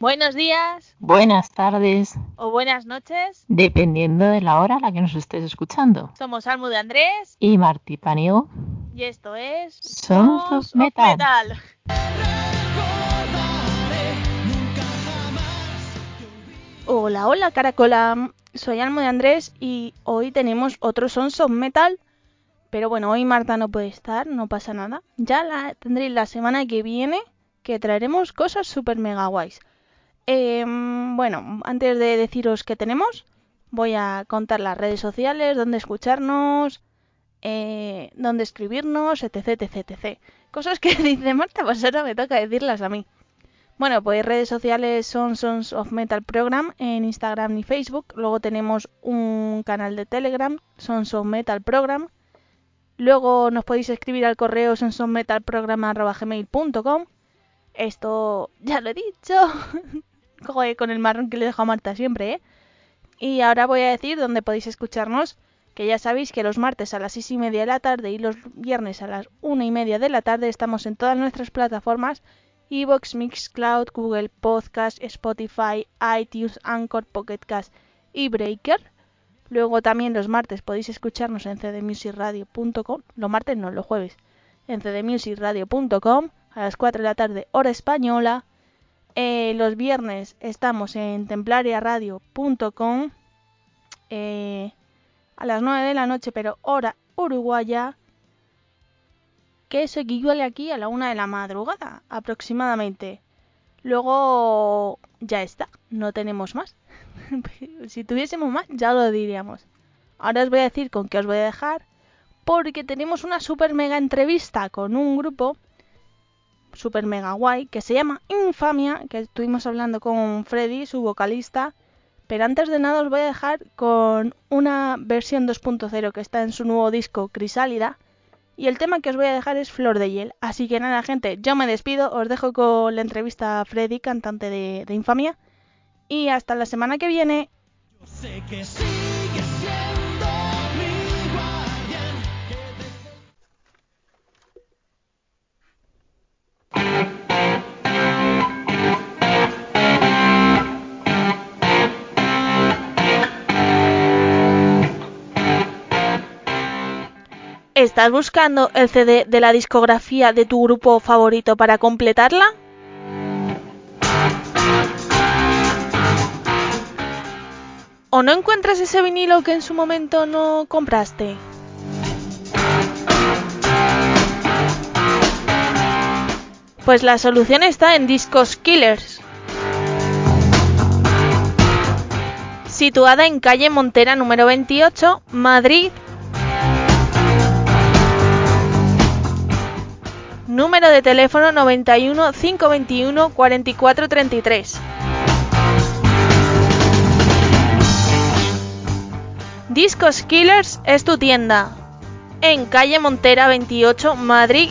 Buenos días Buenas tardes, o buenas noches. dependiendo de la hora a la que nos estés escuchando. Somos Almu de Andrés Y Martí Paniego, y esto es Sons of Sons Metal. Hola, hola Caracola, soy Almo de Andrés y hoy tenemos otro Sons of Metal. Pero bueno, hoy Marta no puede estar, no pasa nada. Ya la tendréis la semana que viene que traeremos cosas super mega guays. Em, bueno, antes de deciros qué tenemos, voy a contar las redes sociales, dónde escucharnos, eh, dónde escribirnos, etc, etc, etc. Cosas que dice Marta, pues ahora me toca decirlas a mí. Bueno, pues redes sociales son Sons of Metal Program en Instagram y Facebook. Luego tenemos un canal de Telegram, Sons of Metal Program. Luego nos podéis escribir al correo sonsofmetalprogram.gmail.com Esto ya lo he dicho. Con el marrón que le dejo a Marta siempre, ¿eh? Y ahora voy a decir dónde podéis escucharnos, que ya sabéis que los martes a las seis y media de la tarde y los viernes a las una y media de la tarde estamos en todas nuestras plataformas Evox, Mixcloud, Google Podcast, Spotify, iTunes, Anchor, Pocket Cast y Breaker. Luego también los martes podéis escucharnos en cdmusicradio.com, los martes no, los jueves, en cdmusicradio.com a las 4 de la tarde hora española. Eh, los viernes estamos en templariaradio.com eh, a las 9 de la noche, pero hora uruguaya, que eso equivale aquí a la 1 de la madrugada aproximadamente. Luego ya está, no tenemos más. si tuviésemos más, ya lo diríamos. Ahora os voy a decir con qué os voy a dejar, porque tenemos una super mega entrevista con un grupo super mega guay que se llama Infamia, que estuvimos hablando con Freddy, su vocalista. Pero antes de nada os voy a dejar con una versión 2.0 que está en su nuevo disco Crisálida. Y el tema que os voy a dejar es Flor de Hiel. Así que nada, gente, yo me despido. Os dejo con la entrevista a Freddy, cantante de, Infamia. Y hasta la semana que viene. Sé que ¿Estás buscando el CD de la discografía de tu grupo favorito para completarla? ¿O no encuentras ese vinilo que en su momento no compraste? Pues la solución está en Discos Killers. Situada en calle Montera número 28, Madrid, Número de teléfono 91 521 4433. Discos Killers es tu tienda. En calle Montera 28, Madrid.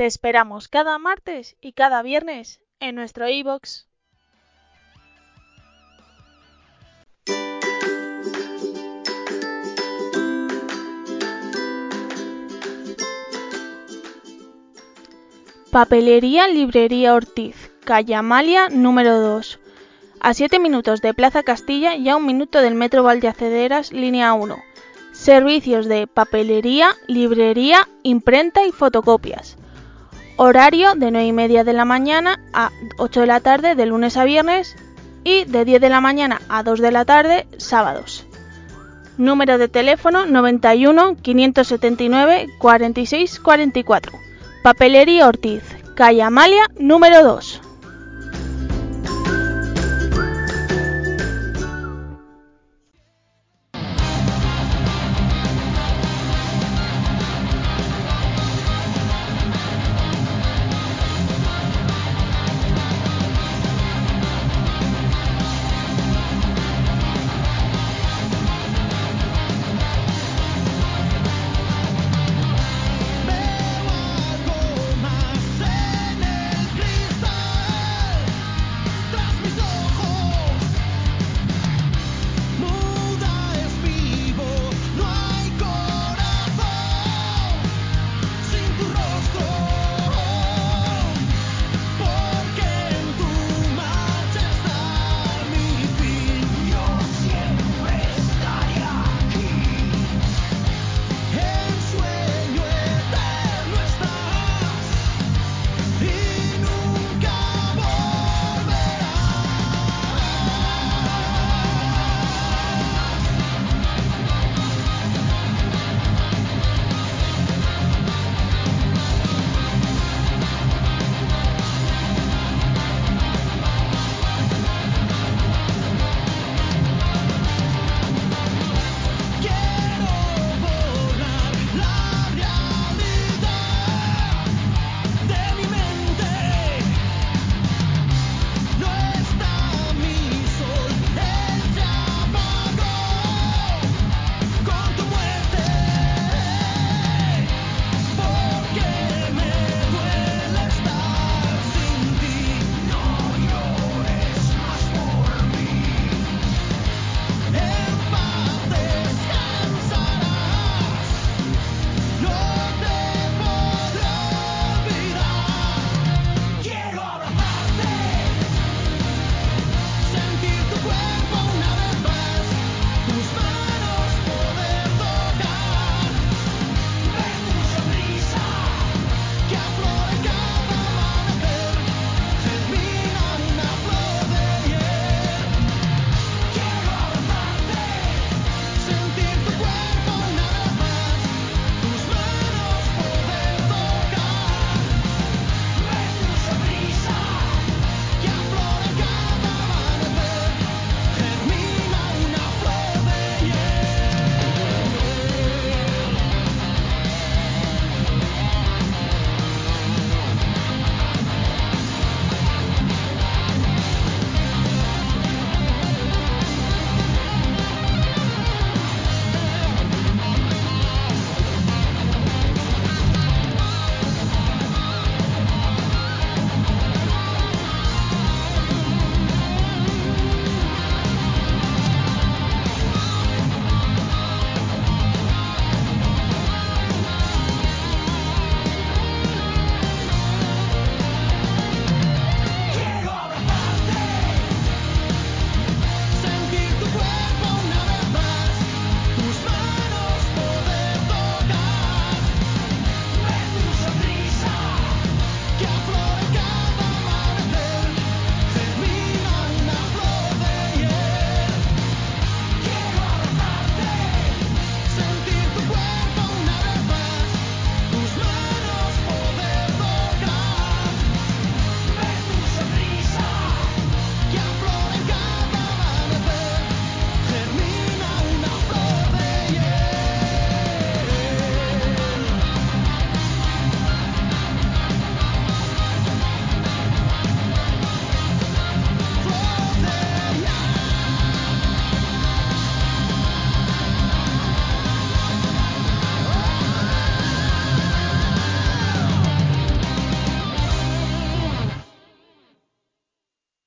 Te esperamos cada martes y cada viernes en nuestro iBox. Papelería Librería Ortiz, calle Amalia número 2. A 7 minutos de Plaza Castilla y a un minuto del Metro Valdeacederas, línea 1. Servicios de papelería, librería, imprenta y fotocopias. Horario de 9 y media de la mañana a 8 de la tarde de lunes a viernes y de 10 de la mañana a 2 de la tarde sábados. Número de teléfono 91 579 46 44. Papelería Ortiz, calle Amalia número 2.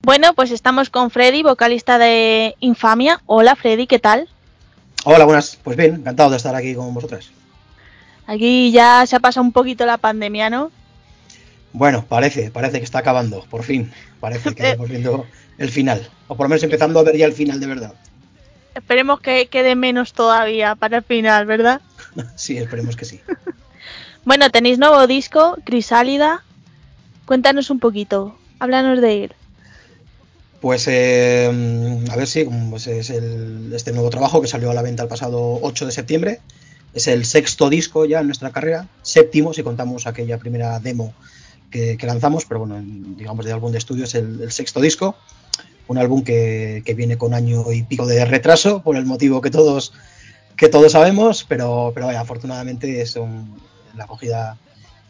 Bueno, pues estamos con Freddy, vocalista de Infamia. Hola Freddy, ¿qué tal? Hola, buenas. Pues bien, encantado de estar aquí con vosotras. Aquí ya se ha pasado un poquito la pandemia, ¿no? Bueno, parece, parece que está acabando, por fin. Parece que estamos viendo el final. O por lo menos empezando a ver ya el final de verdad. Esperemos que quede menos todavía para el final, ¿verdad? Sí, esperemos que sí. Bueno, tenéis nuevo disco, Crisálida. Cuéntanos un poquito, háblanos de él. Pues eh, a ver si pues es el- este nuevo trabajo que salió a la venta el pasado 8 de septiembre. Es el sexto disco ya en nuestra carrera, séptimo si contamos aquella primera demo que, lanzamos, pero bueno, en- digamos de álbum de estudio es el, sexto disco. Un álbum que, viene con año y pico de retraso, por el motivo que todos, que todos sabemos, pero, pero afortunadamente es la acogida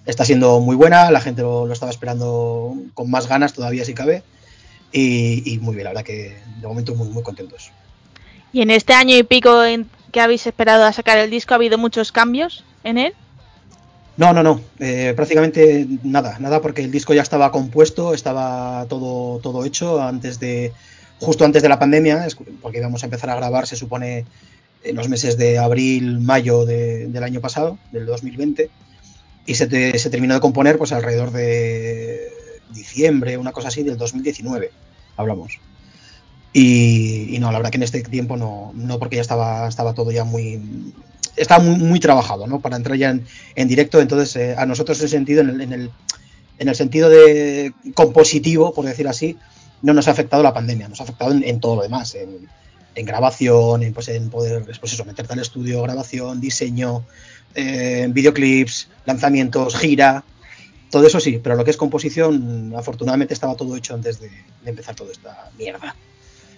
está siendo muy buena, la gente lo, lo estaba esperando con más ganas todavía si cabe. Y, y muy bien, la verdad que de momento muy, muy contentos. Y en este año y pico en que habéis esperado a sacar el disco, ¿ha habido muchos cambios en él? No, no, no, eh, prácticamente nada, nada porque el disco ya estaba compuesto, estaba todo, todo hecho antes de, justo antes de la pandemia, porque íbamos a empezar a grabar, se supone, en los meses de abril, mayo de- del año pasado, del 2020, y se, te- se terminó de componer pues alrededor de diciembre, una cosa así, del 2019, hablamos. Y, y no, la verdad que en este tiempo no, no porque ya estaba, estaba todo ya muy, estaba muy, muy trabajado, ¿no? Para entrar ya en, en directo, entonces eh, a nosotros en sentido, en el, en el, en el sentido de compositivo, por decir así, no nos ha afectado la pandemia, nos ha afectado en, todo lo demás, en, en grabación, en, pues, en poder, pues eso, meterte al estudio, grabación, diseño, eh, videoclips, lanzamientos, gira, todo eso sí, pero lo que es composición, afortunadamente estaba todo hecho antes de, de empezar toda esta mierda.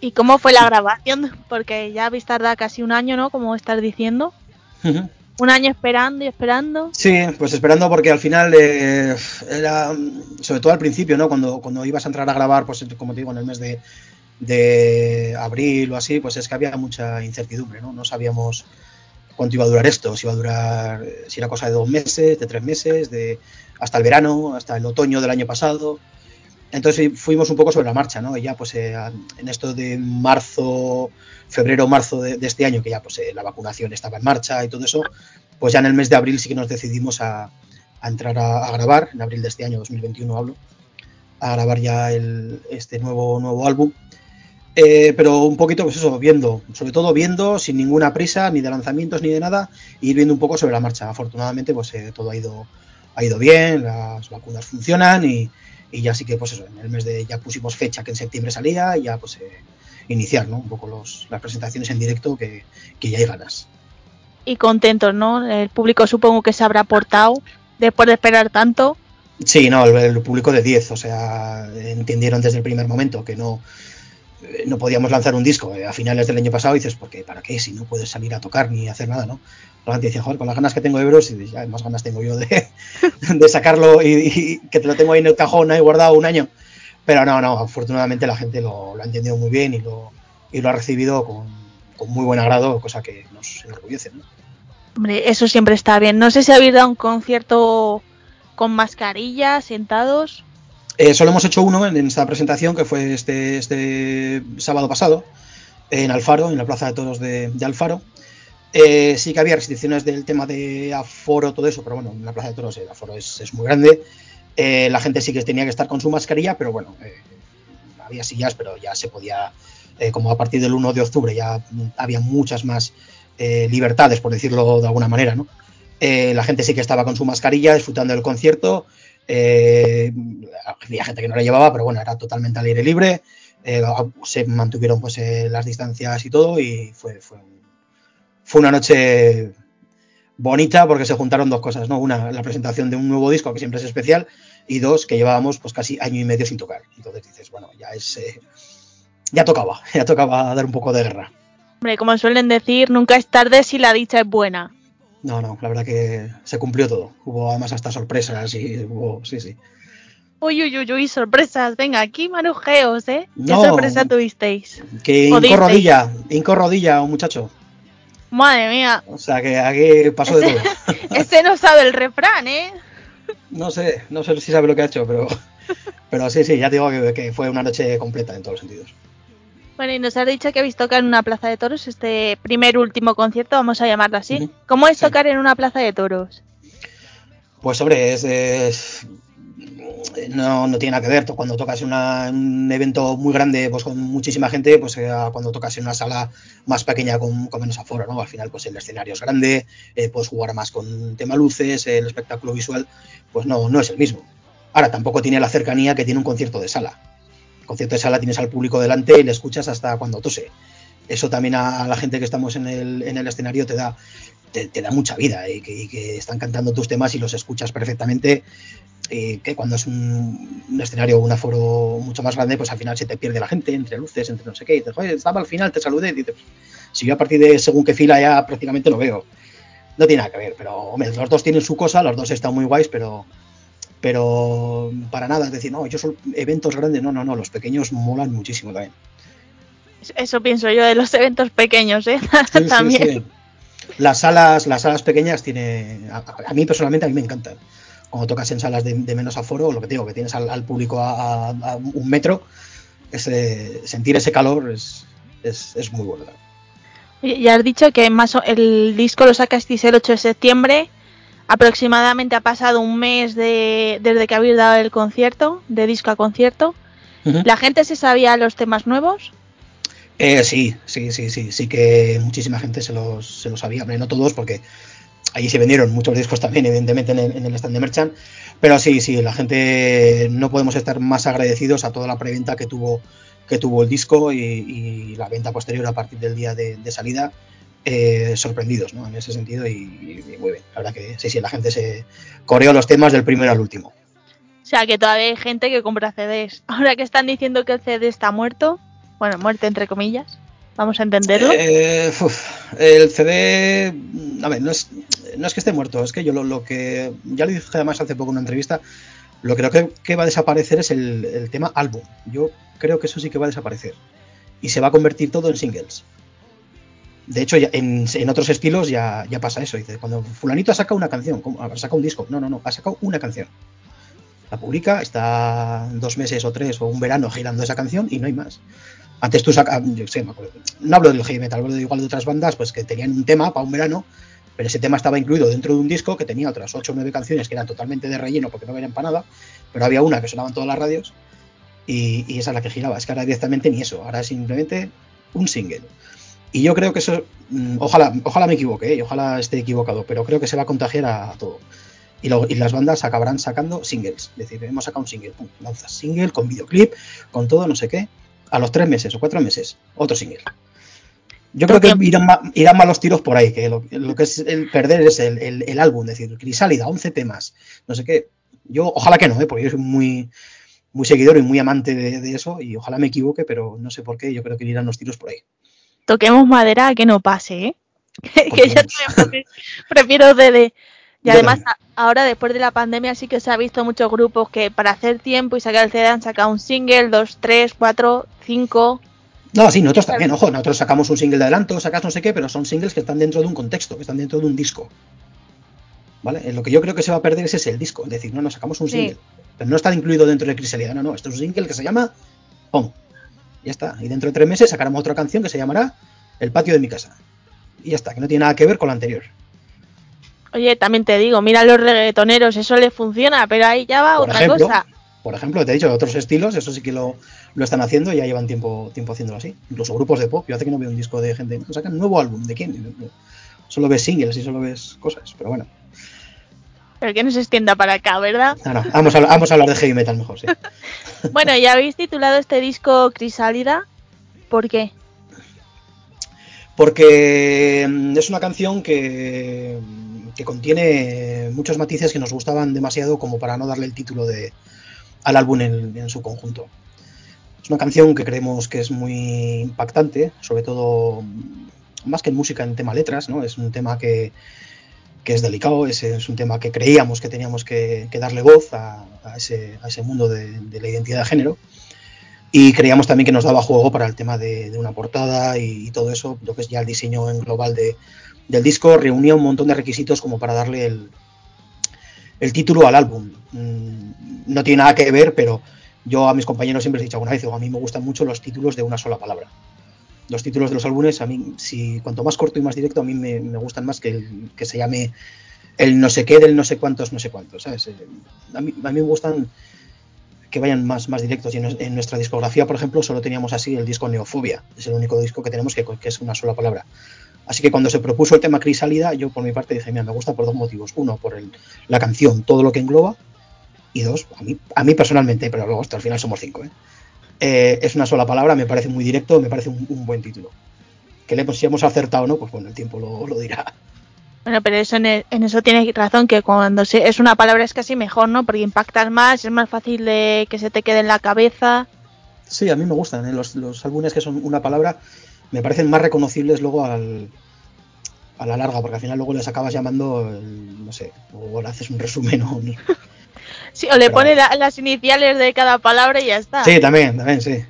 ¿Y cómo fue la grabación? Porque ya habéis tardado casi un año, ¿no? Como estás diciendo. Un año esperando y esperando. Sí, pues esperando porque al final eh, era, sobre todo al principio, ¿no? Cuando, cuando ibas a entrar a grabar, pues como te digo, en el mes de, de abril o así, pues es que había mucha incertidumbre, ¿no? No sabíamos cuánto iba a durar esto, si iba a durar, eh, si era cosa de dos meses, de tres meses, de hasta el verano, hasta el otoño del año pasado. Entonces fuimos un poco sobre la marcha, ¿no? Y ya pues eh, en esto de marzo, febrero, marzo de, este año, que ya pues eh, la vacunación estaba en marcha y todo eso, pues ya en el mes de abril sí que nos decidimos a, entrar a, a grabar, en abril de este año 2021 hablo, a grabar ya el, este nuevo, nuevo álbum. Eh, pero un poquito, pues eso, viendo, sobre todo viendo, sin ninguna prisa, ni de lanzamientos ni de nada, y ir viendo un poco sobre la marcha. Afortunadamente, pues eh, todo ha ido, ha ido bien, las vacunas funcionan y, y ya sí que, pues eso, en el mes de ya pusimos fecha que en septiembre salía y ya pues eh, iniciar, ¿no? Un poco los, las presentaciones en directo que, que ya hay ganas. Y contentos, ¿no? El público supongo que se habrá portado después de esperar tanto. Sí, no, el, el público de 10, o sea, entendieron desde el primer momento que no, no podíamos lanzar un disco eh, a finales del año pasado y dices, ¿por qué? ¿Para qué? Si no puedes salir a tocar ni hacer nada, ¿no? La gente dice, joder, con las ganas que tengo de veros, y ya más ganas tengo yo de, de sacarlo y, y que te lo tengo ahí en el cajón ahí guardado un año. Pero no, no, afortunadamente la gente lo, lo ha entendido muy bien y lo, y lo ha recibido con, con muy buen agrado, cosa que nos enorgullece, ¿no? Hombre, eso siempre está bien. No sé si habéis dado un concierto con mascarilla, sentados. Eh, solo hemos hecho uno en, esta presentación, que fue este, este sábado pasado, en Alfaro, en la Plaza de Toros de, Alfaro. Eh, sí que había restricciones del tema de aforo, todo eso, pero bueno, en la Plaza de Toros el aforo es, es muy grande. Eh, la gente sí que tenía que estar con su mascarilla, pero bueno, había sillas, pero ya se podía, como a partir del 1 de octubre ya había muchas más libertades, por decirlo de alguna manera, ¿no? La gente sí que estaba con su mascarilla, disfrutando del concierto. Eh, había gente que no la llevaba, pero bueno, era totalmente al aire libre. Eh, se mantuvieron pues eh, las distancias y todo, y fue, fue, fue una noche bonita porque se juntaron dos cosas, ¿no? Una, la presentación de un nuevo disco que siempre es especial, y dos, que llevábamos pues casi año y medio sin tocar. Entonces dices, bueno, ya es. ya tocaba, ya tocaba dar un poco de guerra. Hombre, como suelen decir, nunca es tarde si la dicha es buena. No, no, la verdad que se cumplió todo. Hubo además hasta sorpresas y hubo, sí, sí. Uy, uy, uy, uy, sorpresas. Venga, aquí marujeos, ¿eh? ¿Qué No. sorpresa tuvisteis? Que disteis. rodilla, hinco rodilla un muchacho. Madre mía, O sea que aquí pasó de todo. ese no sabe el refrán, ¿eh? No sé, no sé si sabe lo que ha hecho, pero pero sí, sí, ya te digo que, que fue una noche completa en todos los sentidos. Bueno, y nos has dicho que habéis tocado en una plaza de toros este primer último concierto, vamos a llamarlo así. ¿Cómo es Sí. tocar en una plaza de toros? Pues hombre, es, es- no, no tiene nada que ver. Cuando tocas en un evento muy grande, pues con muchísima gente, pues eh, cuando tocas en una sala más pequeña con, con menos aforo, ¿no? Al final, pues el escenario es grande, eh, puedes jugar más con tema luces, el espectáculo visual, pues no, no es el mismo. Ahora, tampoco tiene la cercanía que tiene un concierto de sala. Concierto de sala tienes al público delante y le escuchas hasta cuando tose. Eso también a, la gente que estamos en el, en el escenario te da, te, da mucha vida y que, y que están cantando tus temas y los escuchas perfectamente. Y que cuando es un, escenario o un aforo mucho más grande, pues al final se te pierde la gente entre luces, entre no sé qué. Y dices, "Oye, estaba al final, te saludé. Dices, si yo a partir de según qué fila ya prácticamente lo veo. No tiene nada que ver, pero hombre, los dos tienen su cosa, los dos están muy guays, pero pero para nada, es decir, no, yo son eventos grandes, no, no, no, los pequeños molan muchísimo también. Eso pienso yo de los eventos pequeños, ¿eh? Sí, También. sí. Las salas, las salas pequeñas tiene, a, a mí personalmente a mí me encantan. Cuando tocas en salas de, de menos aforo, lo que te digo, que tienes al, al público a, a- a un metro, ese, sentir ese calor es, es, es muy bueno. Ya has dicho que más o- el disco lo sacasteis el 8 de septiembre. Aproximadamente ha pasado un mes de, desde que habéis dado el concierto, de disco a concierto. ¿La gente se sabía los temas nuevos? Eh, sí, sí, sí, sí, sí que muchísima gente se los, se los sabía, hombre, no todos, porque allí se vendieron muchos discos también, evidentemente, en el, en el stand de Merchant, pero sí, sí, la gente no podemos estar más agradecidos a toda la preventa que tuvo, que tuvo el disco y, y la venta posterior a partir del día de, de salida, eh, sorprendidos, ¿no? En ese sentido, y, y muy bien, la verdad que sí, sí, la gente se coreó los temas del primero al último. O sea, que todavía hay gente que compra CDs. Ahora que están diciendo que el CD está muerto, bueno, muerte entre comillas, vamos a entenderlo. Eh, uf, el CD, a ver, no es, no es que esté muerto, es que yo lo, lo que, ya lo dije además hace poco en una entrevista, lo que creo que, que va a desaparecer es el, el tema álbum. Yo creo que eso sí que va a desaparecer. Y se va a convertir todo en singles. De hecho, ya en, en otros estilos ya, ya pasa eso. Dice, cuando fulanito ha sacado una canción, ha sacado un disco. No, no, no, ha sacado una canción. La publica, está dos meses o tres o un verano girando esa canción y no hay más. Antes tú sacas, no hablo del heavy metal, hablo de igual de otras bandas, pues que tenían un tema para un verano, pero ese tema estaba incluido dentro de un disco que tenía otras 8 o 9 canciones que eran totalmente de relleno porque no venían para nada, pero había una que sonaba en todas las radios y, y esa es la que giraba. Es que ahora directamente ni eso, ahora es simplemente un single. Y yo creo que eso, mm, ojalá, ojalá me equivoque, ¿eh? ojalá esté equivocado, pero creo que se va a contagiar a, a todo. Y, las bandas acabarán sacando singles. Es decir, hemos sacado un single, pum, lanzas single con videoclip, con todo, no sé qué. A los tres meses o cuatro meses, otro single. Yo creo que irán, ma- irán más los tiros por ahí, que lo, lo que es el perder es el, el, el álbum, es decir, Crisálida, 11 temas, no sé qué. Yo, ojalá que no, ¿eh? porque yo soy muy, muy seguidor y muy amante de, de eso, y ojalá me equivoque, pero no sé por qué, yo creo que irán los tiros por ahí. Toquemos madera a que no pase, ¿eh? que también prefiero- CD. Y además, a- ahora después de la pandemia sí que se ha visto muchos grupos que para hacer tiempo y sacar el CD han sacado un single, dos, tres, cuatro, cinco. No, sí, nosotros también, ojo, nosotros sacamos un single de adelanto, sacas no sé qué, pero son singles que están dentro de un contexto, que están dentro de un disco. ¿Vale? Lo que yo creo que se va a perder es ese el disco, es decir, no, nos sacamos un Sí. single, pero no está incluido dentro de Crisalida, no, no, esto es un single que se llama Pong. Ya está, y dentro de tres meses sacaremos otra canción que se llamará El patio de mi casa. Y ya está, que no tiene nada que ver con la anterior. Oye, también te digo, mira los reggaetoneros, eso les funciona, pero ahí ya va Por otra ejemplo, cosa. Por ejemplo, te he dicho, otros estilos, eso sí que lo, lo están haciendo y ya llevan tiempo, tiempo haciéndolo así. Incluso grupos de pop, yo hace que no veo un disco de gente, sacan un nuevo álbum, ¿de quién? Solo ves singles y solo ves cosas, pero bueno. Pero que no se extienda para acá, ¿verdad? No, no, vamos, a, vamos a hablar de heavy metal mejor, sí. bueno, ya habéis titulado este disco Crisálida. ¿Por qué? Porque mm, es una canción que, que contiene muchos matices que nos gustaban demasiado como para no darle el título de, al álbum en, en su conjunto. Es una canción que creemos que es muy impactante, sobre todo mm, más que en música, en tema letras, ¿no? Es un tema que, que es delicado, es, es un tema que creíamos que teníamos que, darle voz a, ese, ese mundo de, la identidad de género. Y creíamos también que nos daba juego para el tema de, una portada y, todo eso, lo que es ya el diseño en global de, del disco, reunía un montón de requisitos como para darle el, título al álbum. Mm, no tiene nada que ver, pero yo a mis compañeros siempre les he dicho alguna vez, digo, a mí me gustan mucho los títulos de una sola palabra. Los títulos de los álbumes, a mí, si cuanto más corto y más directo, a mí me, me gustan más que el que se llame el no sé qué del no sé cuántos, no sé cuántos, ¿sabes? Eh, A mí, a mí me gustan que vayan más, más directos. Y en, en nuestra discografía, por ejemplo, solo teníamos así el disco Neofobia. Es el único disco que tenemos que, que es una sola palabra. Así que cuando se propuso el tema Crisálida, yo por mi parte dije, mira, me gusta por dos motivos. Uno, por el- la canción, todo lo que engloba. Y dos, a mí, a mí personalmente, pero luego hasta al final somos cinco, ¿eh? Eh, es una sola palabra, me parece muy directo, me parece un, un buen título. Que le, pues, si hemos acertado o no, pues bueno, el tiempo lo, lo dirá. Bueno, pero eso en, e- en eso tienes razón, que cuando se- es una palabra es casi mejor, ¿no? Porque impactas más, es más fácil de que se te quede en la cabeza. Sí, a mí me gustan, ¿eh? los, los álbumes que son una palabra me parecen más reconocibles luego al, a la larga, porque al final luego les acabas llamando, el- no sé, o le haces un resumen o no- Sí, o le Pero- la- las iniciales de cada palabra y ya está. Sí, también, también, sí.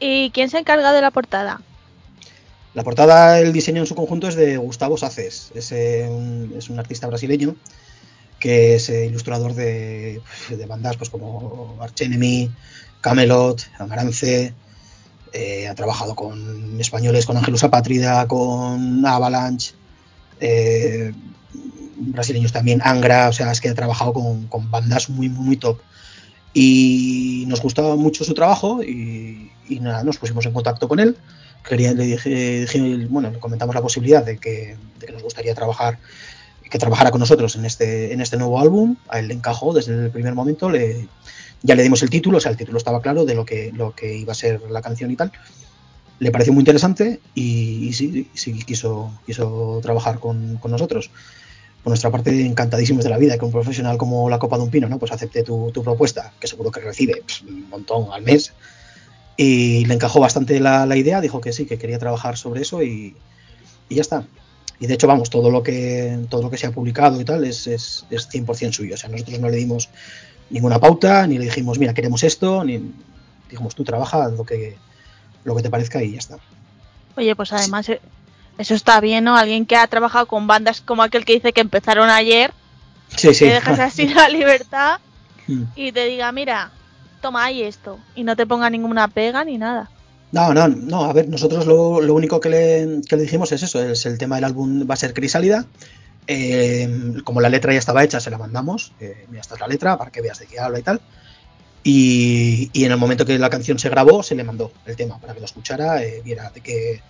¿Y quién se encarga de la portada? La portada, el diseño en su conjunto es de Gustavo Saces, es, eh, un, es un artista brasileño que es eh, ilustrador de, de bandas pues como Arch Enemy, Camelot, Amarance, eh, ha trabajado con españoles, con Ángelus Apátrida, con Avalanche, eh, brasileños también, Angra, o sea, es que ha trabajado con, con bandas muy, muy, muy top. Y nos gustaba mucho su trabajo y, y nada, nos pusimos en contacto con él. Quería, le dije, dije- bueno, le comentamos la posibilidad de que, de que nos gustaría trabajar, que trabajara con nosotros en este, en este nuevo álbum. A él le encajó desde el primer momento, le, ya le dimos el título, o sea, el título estaba claro de lo que, lo que iba a ser la canción y tal. Le pareció muy interesante y, y sí, sí quiso, quiso trabajar con, con nosotros. Por nuestra parte, encantadísimos de la vida que un profesional como la Copa de un Pino, ¿no? Pues acepte tu, tu propuesta, que seguro que recibe pues, un montón al mes. Y le encajó bastante la, la idea, dijo que sí, que quería trabajar sobre eso y, y ya está. Y de hecho, vamos, todo lo que, todo lo que se ha publicado y tal es, es, es 100% suyo. O sea, nosotros no le dimos ninguna pauta, ni le dijimos, mira, queremos esto, ni dijimos, tú trabaja lo que, lo que te parezca y ya está. Oye, pues además eh, eso está bien, ¿no? Alguien que ha trabajado con bandas como aquel que dice que empezaron ayer, Sí, sí. te dejas así la libertad Mm. y te diga, mira, toma ahí esto. Y no te ponga ninguna pega ni nada. No, no, no, a ver, nosotros lo, lo único que le, que le dijimos es eso, es el tema del álbum va a ser Crisálida. Eh, como la letra ya estaba hecha, se la mandamos. Eh, mira, esta es la letra para que veas de qué habla y tal. Y, y en el momento que la canción se grabó, se le mandó el tema para que lo escuchara, eh, viera de qué,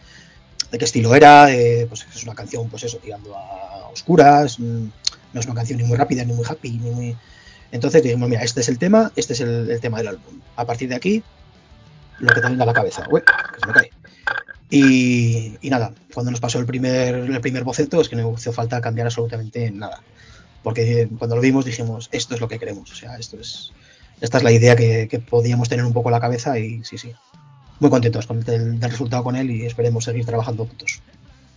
de qué estilo era. eh, pues es una canción, pues eso, tirando a oscuras. mm, No es una canción ni muy rápida, ni muy happy, ni muy. Entonces dijimos, mira, este es el tema, este es el, el tema del álbum. A partir de aquí, lo que te venga a la cabeza. Ué, que se me cae. Y, y nada, cuando nos pasó el primer, el primer boceto es que no hizo falta cambiar absolutamente nada. Porque cuando lo vimos dijimos, esto es lo que queremos. O sea, esto es, esta es la idea que, que podíamos tener un poco en la cabeza y sí, sí. Muy contentos con el, del resultado con él y esperemos seguir trabajando juntos.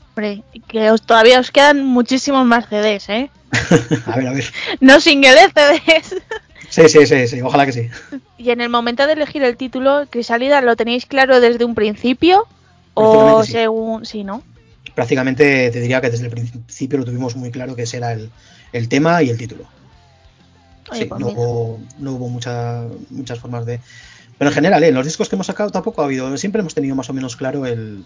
Hombre, que os, todavía os quedan muchísimos más CDs, ¿eh? a ver, a ver. No singles, CDs. Sí, sí, sí, sí, ojalá que sí. y en el momento de elegir el título, Crisálida, ¿lo tenéis claro desde un principio? O sí. según... Sí, ¿no? Prácticamente te diría que desde el principio lo tuvimos muy claro que ese era el, el tema y el título. Oye, Sí, pues no hubo, no hubo mucha- muchas formas de. Pero en general, ¿eh? en los discos que hemos sacado tampoco ha habido. Siempre hemos tenido más o menos claro el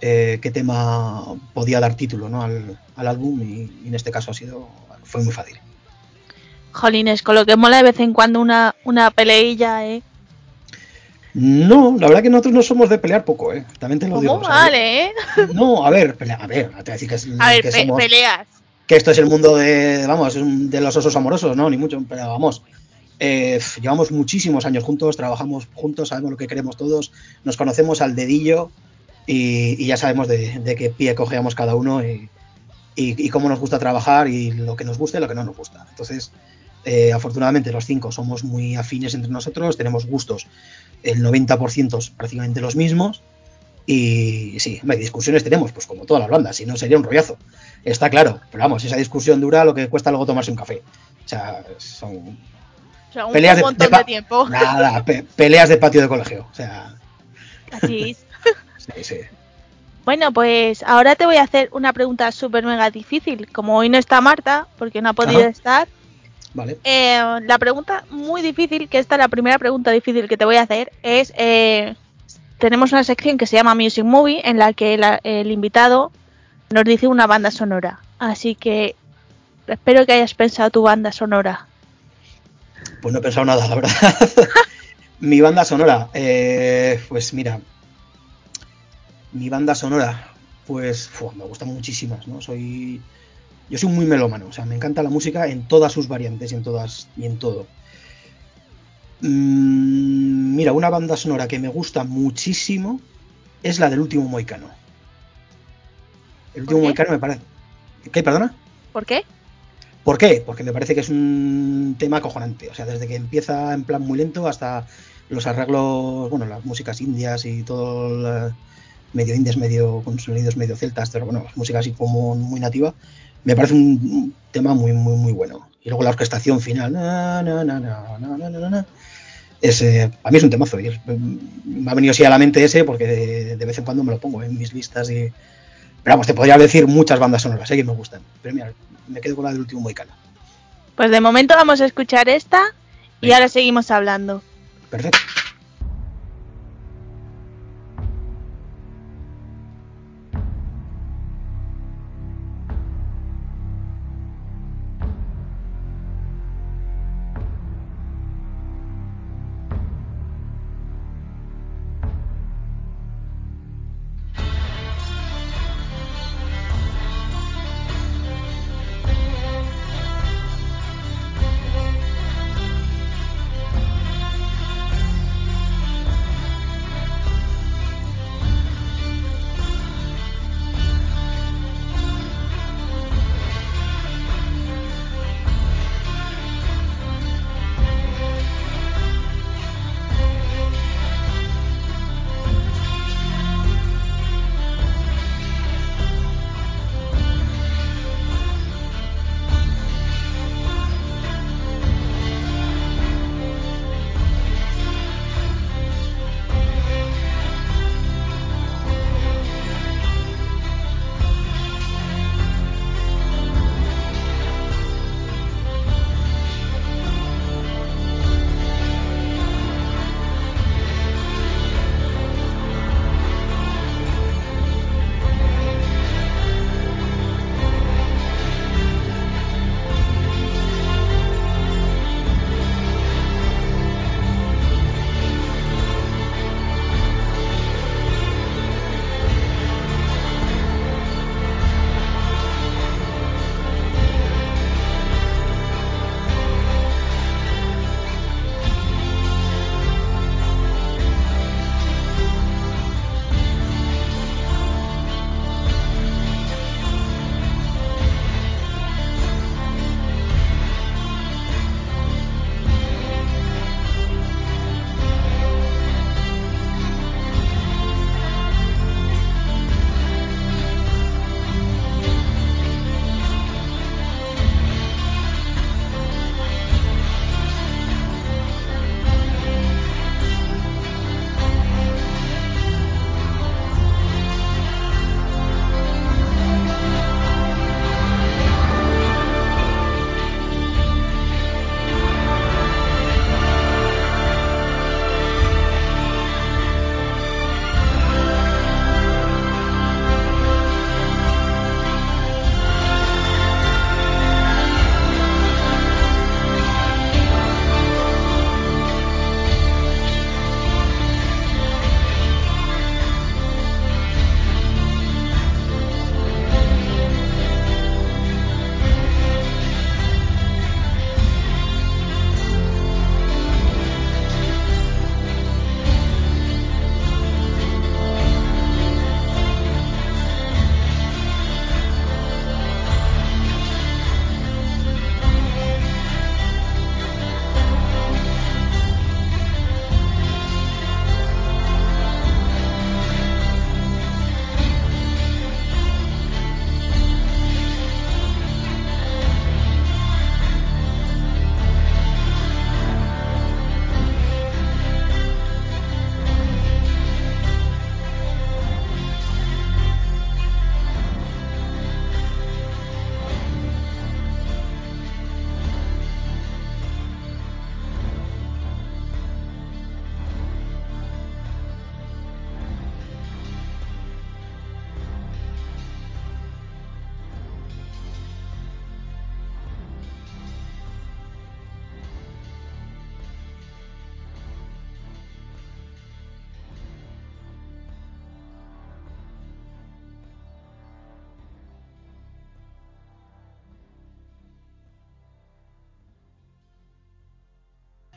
eh, qué tema podía dar título ¿no? al, al álbum y, y en este caso ha sido fue muy fácil. Jolines, con lo que mola de vez en cuando una, una peleilla, ¿eh? No, la verdad que nosotros no somos de pelear poco, ¿eh? También te lo digo. ¿Cómo o sea, vale, eh? No, a ver, pelea- a ver, te voy a decir que, es, A ver, que somos- peleas. que esto es el mundo de, vamos, de los osos amorosos, no, ni mucho, pero vamos. Eh, llevamos muchísimos años juntos, trabajamos juntos, sabemos lo que queremos todos, nos conocemos al dedillo y, y ya sabemos de, qué pie cogeamos cada uno y, y- cómo nos gusta trabajar y lo que nos gusta y lo que no nos gusta. Entonces, eh, afortunadamente los cinco somos muy afines entre nosotros, tenemos gustos, el 90% prácticamente los mismos y sí, discusiones tenemos, pues como todas las bandas, si no sería un rollazo. Está claro, pero vamos, esa discusión dura lo que cuesta luego tomarse un café. O sea, son O sea, un, peleas un montón de tiempo. Nada, pe- peleas de patio de colegio. O sea, Cachis. sí, sí. Bueno, pues ahora te voy a hacer una pregunta súper mega difícil. Como hoy no está Marta, porque no ha podido Ajá. estar, Vale. eh, la pregunta muy difícil, que esta es la primera pregunta difícil que te voy a hacer, es, eh, tenemos una sección que se llama Music Movie, en la que la- el invitado nos dice una banda sonora. Así que espero que hayas pensado tu banda sonora. Pues no he pensado nada, la verdad. mi banda sonora, eh, pues mira, mi banda sonora, pues me gustan muchísimas, ¿no? Soy, yo soy muy melómano, o sea, me encanta la música en todas sus variantes y en todas y en todo. Mm, mira, una banda sonora que me gusta muchísimo es la del último Moicano. El último? Moicano me parece. ¿Qué, perdona? ¿Por qué? ¿Por qué? Porque me parece que es un tema acojonante. O sea, desde que empieza en plan muy lento hasta los arreglos, bueno, las músicas indias y todo medio indias, medio con sonidos medio celtas, pero bueno, las músicas así como muy nativa, me parece un tema muy, muy, muy bueno. Y luego la orquestación final, na, na, na, es, eh, a mí es un temazo. Y es, mm, me ha venido así a la mente ese porque de, de, vez en cuando me lo pongo en mis listas y pero vamos, te podría decir muchas bandas sonoras eh, que me gustan. Pero mira, me quedo con la del último Moicano. Pues de momento vamos a escuchar esta y ahora seguimos hablando. Perfecto.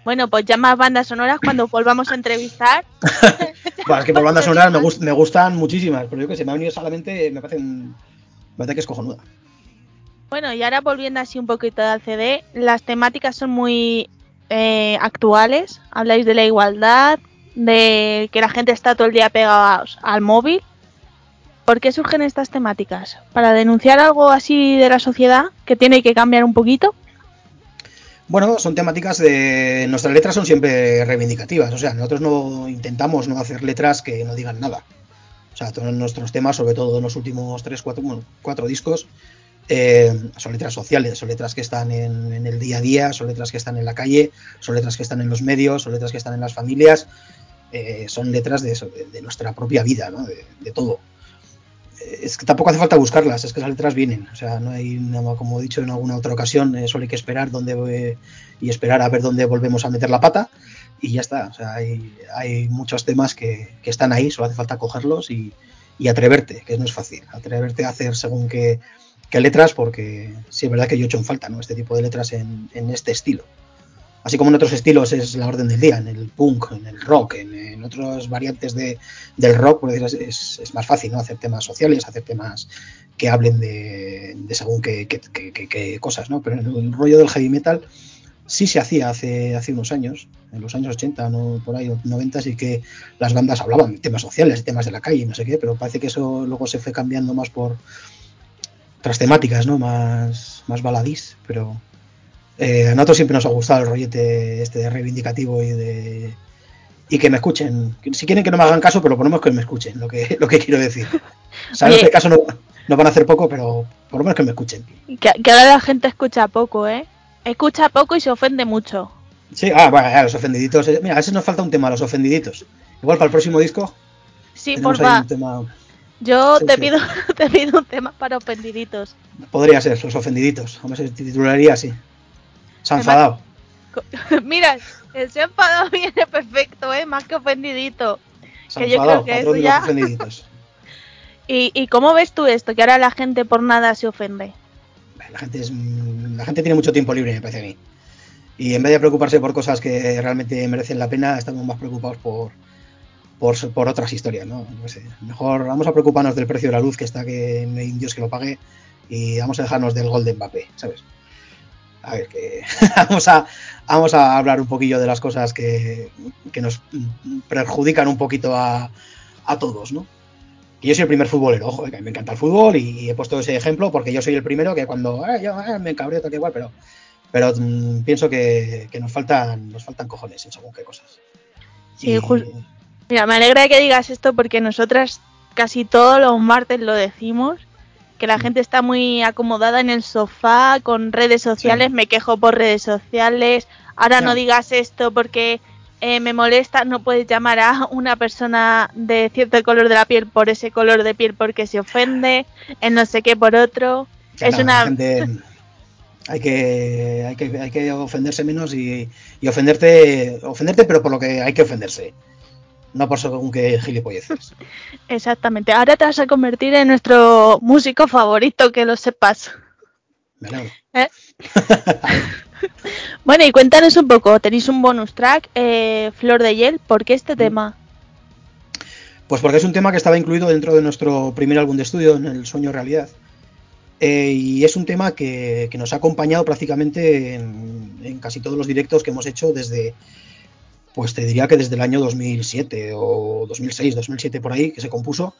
Bueno, pues ya más bandas sonoras cuando volvamos a entrevistar. Bueno, es que por bandas sonoras me, gust- me gustan muchísimas, pero yo que sé, me ha venido solamente, me parecen, me parece que es cojonuda. Bueno, y ahora volviendo así un poquito al CD, las temáticas son muy eh, actuales. Habláis de la igualdad, de que la gente está todo el día pegada al móvil. ¿Por qué surgen estas temáticas? ¿Para denunciar algo así de la sociedad que tiene que cambiar un poquito? Bueno, son temáticas de. Nuestras letras son siempre reivindicativas. O sea, nosotros no intentamos no hacer letras que no digan nada. O sea, todos nuestros temas, sobre todo en los últimos tres, cuatro, bueno, cuatro discos, eh, son letras sociales, son letras que están en, el día a día, son letras que están en la calle, son letras que están en los medios, son letras que están en las familias, eh, son letras de, de nuestra propia vida, ¿no? de, de todo. Es que tampoco hace falta buscarlas, es que esas letras vienen. O sea, no hay nada, como he dicho en alguna otra ocasión, eh, solo hay que esperar dónde eh, y esperar a ver dónde volvemos a meter la pata y ya está. O sea, hay, hay muchos temas que, que están ahí, solo hace falta cogerlos y, y atreverte, que no es fácil. Atreverte a hacer según qué, qué letras, porque sí es verdad que yo he hecho en falta ¿no? este tipo de letras en, en este estilo. Así como en otros estilos es la orden del día, en el punk, en el rock, en, en otras variantes de, del rock, por decir, es, es, más fácil ¿no? hacer temas sociales, hacer temas que hablen de, de según qué, qué, qué, qué cosas, ¿no? Pero en el rollo del heavy metal sí se hacía hace, hace unos años, en los años 80, no, por ahí, 90, sí que las bandas hablaban de temas sociales, de temas de la calle, no sé qué, pero parece que eso luego se fue cambiando más por otras temáticas, ¿no? Más, más baladís, pero eh, a nosotros siempre nos ha gustado el rollete este de reivindicativo y de y que me escuchen. Si quieren que no me hagan caso, pero por lo menos que me escuchen, lo que, lo que quiero decir. Sabemos que caso no, no, van a hacer poco, pero por lo menos que me escuchen. Que, que, ahora la gente escucha poco, ¿eh? Escucha poco y se ofende mucho. Sí, ah, bueno, ya, los ofendiditos. Mira, a veces nos falta un tema, los ofendididitos. Igual para el próximo disco. Sí, porfa. Yo sí, te, sí. Pido, te pido un tema para ofendiditos. Podría ser, los ofendiditos. Hombre, se titularía así. Se ha enfadado. Mira, el se ha enfadado viene perfecto, ¿eh? Más que ofendidito. Se que yo creo que eso ya... ofendiditos. ¿Y, ¿Y cómo ves tú esto? Que ahora la gente por nada se ofende. La gente, es, la gente tiene mucho tiempo libre, me parece a mí. Y en vez de preocuparse por cosas que realmente merecen la pena, estamos más preocupados por, por, por otras historias, ¿no? no sé. Mejor vamos a preocuparnos del precio de la luz, que está que no hay Dios que lo pague, y vamos a dejarnos del gol de Mbappé, ¿sabes? A ver, que vamos, a, vamos a hablar un poquillo de las cosas que, que nos perjudican un poquito a, a todos, ¿no? Y yo soy el primer futbolero, ojo, que me encanta el fútbol y, he puesto ese ejemplo porque yo soy el primero que cuando eh, yo eh, me cabreo tal que igual, pero, pero mmm, pienso que, que, nos faltan nos faltan cojones en según qué cosas. Sí, y... Mira, me alegra que digas esto porque nosotras casi todos los martes lo decimos, que la gente está muy acomodada en el sofá con redes sociales, sí. me quejo por redes sociales, ahora no, no digas esto porque eh, me molesta, no puedes llamar a una persona de cierto color de la piel por ese color de piel porque se ofende, en no sé qué por otro. Es una. Gente, hay, que, hay, que, hay que ofenderse menos y, y, ofenderte, ofenderte, pero por lo que hay que ofenderse. No por según que gilipolleces. Exactamente. Ahora te vas a convertir en nuestro músico favorito, que lo sepas. ¿Eh? Bueno, y cuéntanos un poco, tenéis un bonus track, eh, Flor de Hiel, ¿por qué este tema? Pues porque es un tema que estaba incluido dentro de nuestro primer álbum de estudio, en El Sueño Realidad. Eh, y es un tema que, que nos ha acompañado prácticamente en, en, casi todos los directos que hemos hecho desde, pues te diría que desde el año 2007 o 2006, 2007 por ahí, que se compuso.